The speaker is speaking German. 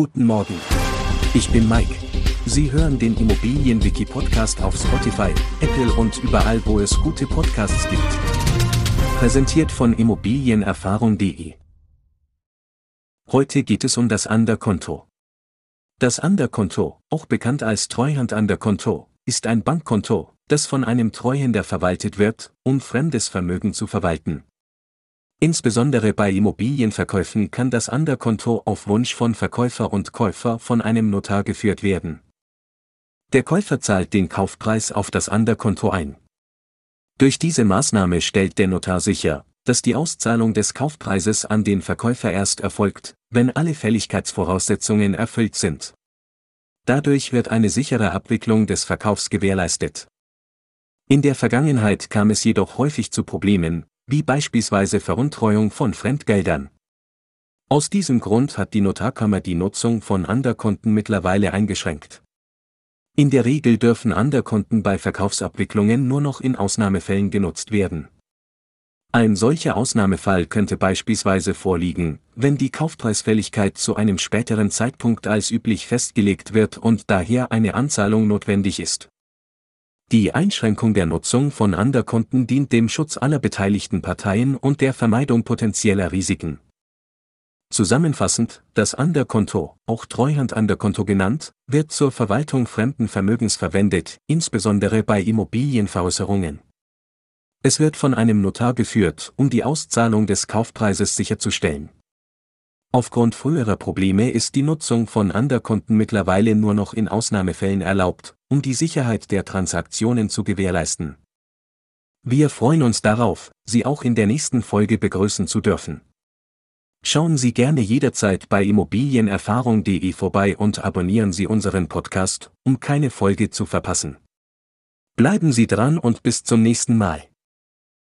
Guten Morgen. Ich bin Mike. Sie hören den Immobilienwiki-Podcast auf Spotify, Apple und überall, wo es gute Podcasts gibt. Präsentiert von Immobilienerfahrung.de. Heute geht es um das Underkonto. Das Underkonto, auch bekannt als Treuhand-Underkonto, ist ein Bankkonto, das von einem Treuhänder verwaltet wird, um fremdes Vermögen zu verwalten. Insbesondere bei Immobilienverkäufen kann das Underkonto auf Wunsch von Verkäufer und Käufer von einem Notar geführt werden. Der Käufer zahlt den Kaufpreis auf das Underkonto ein. Durch diese Maßnahme stellt der Notar sicher, dass die Auszahlung des Kaufpreises an den Verkäufer erst erfolgt, wenn alle Fälligkeitsvoraussetzungen erfüllt sind. Dadurch wird eine sichere Abwicklung des Verkaufs gewährleistet. In der Vergangenheit kam es jedoch häufig zu Problemen, wie beispielsweise Veruntreuung von Fremdgeldern. Aus diesem Grund hat die Notarkammer die Nutzung von Anderkonten mittlerweile eingeschränkt. In der Regel dürfen Anderkonten bei Verkaufsabwicklungen nur noch in Ausnahmefällen genutzt werden. Ein solcher Ausnahmefall könnte beispielsweise vorliegen, wenn die Kaufpreisfälligkeit zu einem späteren Zeitpunkt als üblich festgelegt wird und daher eine Anzahlung notwendig ist. Die Einschränkung der Nutzung von Underkonten dient dem Schutz aller beteiligten Parteien und der Vermeidung potenzieller Risiken. Zusammenfassend, das Underkonto, auch Treuhand-Underkonto genannt, wird zur Verwaltung fremden Vermögens verwendet, insbesondere bei Immobilienveräußerungen. Es wird von einem Notar geführt, um die Auszahlung des Kaufpreises sicherzustellen. Aufgrund früherer Probleme ist die Nutzung von Underkonten mittlerweile nur noch in Ausnahmefällen erlaubt, um die Sicherheit der Transaktionen zu gewährleisten. Wir freuen uns darauf, Sie auch in der nächsten Folge begrüßen zu dürfen. Schauen Sie gerne jederzeit bei immobilienerfahrung.de vorbei und abonnieren Sie unseren Podcast, um keine Folge zu verpassen. Bleiben Sie dran und bis zum nächsten Mal.